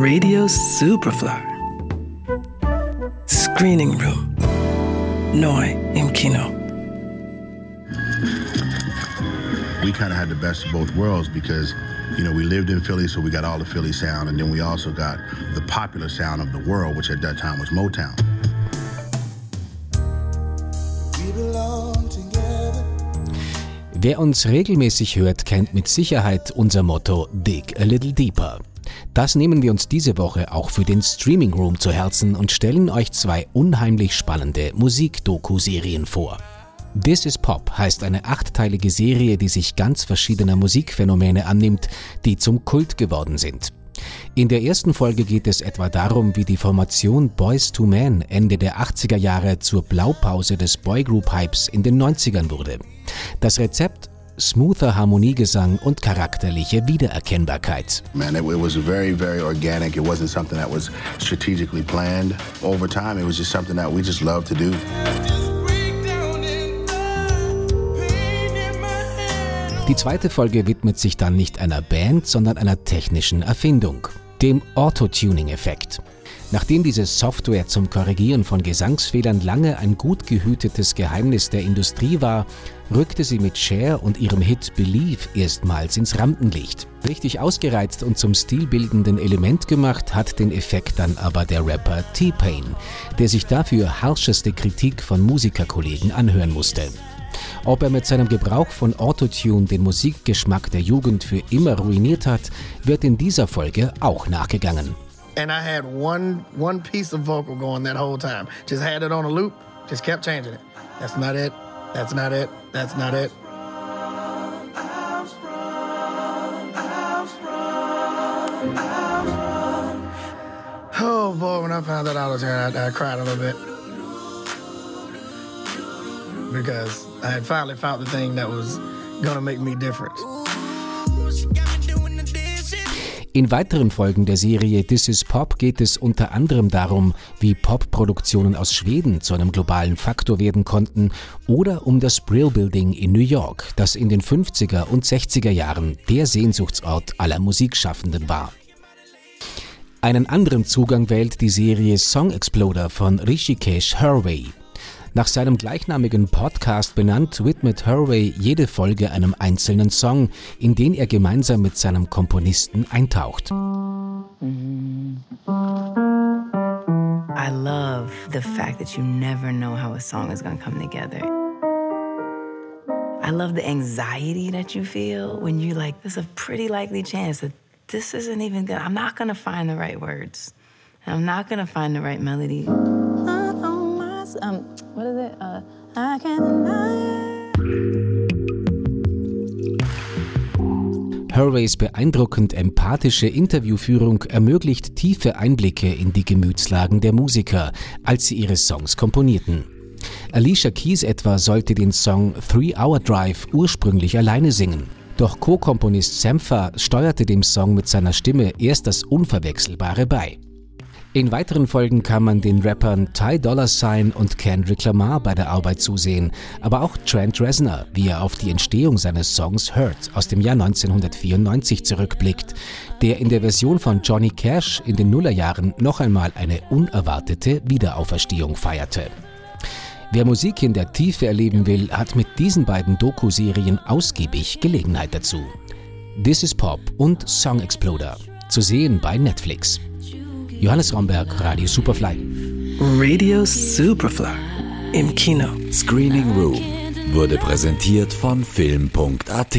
Radio Superfly. Screening Room. Neu im Kino. We kind of had the best of both worlds because, you know, we lived in Philly, so we got all the Philly sound, and then we also got the popular sound of the world, which at that time was Motown. Wer uns regelmäßig hört, kennt mit Sicherheit unser Motto Dig a Little Deeper. Das nehmen wir uns diese Woche auch für den Streaming Room zu Herzen und stellen euch zwei unheimlich spannende Musik-Doku-Serien vor. This is Pop heißt eine achtteilige Serie, die sich ganz verschiedener Musikphänomene annimmt, die zum Kult geworden sind. In der ersten Folge geht es etwa darum, wie die Formation Boys to Men Ende der 80er Jahre zur Blaupause des Boygroup-Hypes in den 90ern wurde. Das Rezept smoother Harmoniegesang und charakterliche Wiedererkennbarkeit. Man, it, was very, very organic. It wasn't something that was strategically planned. Over time, it was just something that we just loved to do. Die zweite Folge widmet sich dann nicht einer Band, sondern einer technischen Erfindung, dem Auto-Tuning-Effekt. Nachdem diese Software zum Korrigieren von Gesangsfehlern lange ein gut gehütetes Geheimnis der Industrie war, rückte sie mit Cher und ihrem Hit Believe erstmals ins Rampenlicht. Richtig ausgereizt und zum stilbildenden Element gemacht hat den Effekt dann aber der Rapper T-Pain, der sich dafür harscheste Kritik von Musikerkollegen anhören musste. Ob er mit seinem Gebrauch von Autotune den Musikgeschmack der Jugend für immer ruiniert hat, wird in dieser Folge auch nachgegangen. And I had one one piece of vocal going that whole time. Just had it on a loop, just kept changing it. That's not it. That's not it. That's not it. Oh boy, when I found that out, I, I cried a little bit because I had finally found the thing that was gonna make me different. In weiteren Folgen der Serie This is Pop geht es unter anderem darum, wie Popproduktionen aus Schweden zu einem globalen Faktor werden konnten oder um das Brill Building in New York, das in den 50er und 60er Jahren der Sehnsuchtsort aller Musikschaffenden war. Einen anderen Zugang wählt die Serie Song Exploder von Rishikesh Hirway. Nach seinem gleichnamigen Podcast benannt widmet Hurway jede Folge einem einzelnen Song, in den er gemeinsam mit seinem Komponisten eintaucht. I love the fact that you never know how a song is going to come together. I love the anxiety that you feel when you like, there's a pretty likely chance that this isn't even good. I'm not going to find the right words. I'm not going to find the right melody. Um, what is it? Uh, I deny. Hurways beeindruckend empathische Interviewführung ermöglicht tiefe Einblicke in die Gemütslagen der Musiker, als sie ihre Songs komponierten. Alicia Keys etwa sollte den Song Three Hour Drive ursprünglich alleine singen. Doch Co-Komponist Sampha steuerte dem Song mit seiner Stimme erst das Unverwechselbare bei. In weiteren Folgen kann man den Rappern Ty Dolla Sign und Kendrick Lamar bei der Arbeit zusehen, aber auch Trent Reznor, wie er auf die Entstehung seines Songs Hurt aus dem Jahr 1994 zurückblickt, der in der Version von Johnny Cash in den Nullerjahren noch einmal eine unerwartete Wiederauferstehung feierte. Wer Musik in der Tiefe erleben will, hat mit diesen beiden Doku-Serien ausgiebig Gelegenheit dazu. This is Pop und Song Exploder. Zu sehen bei Netflix. Johannes Romberg, Radio Superfly. Radio Superfly im Kino. Screening Room wurde präsentiert von Film.at.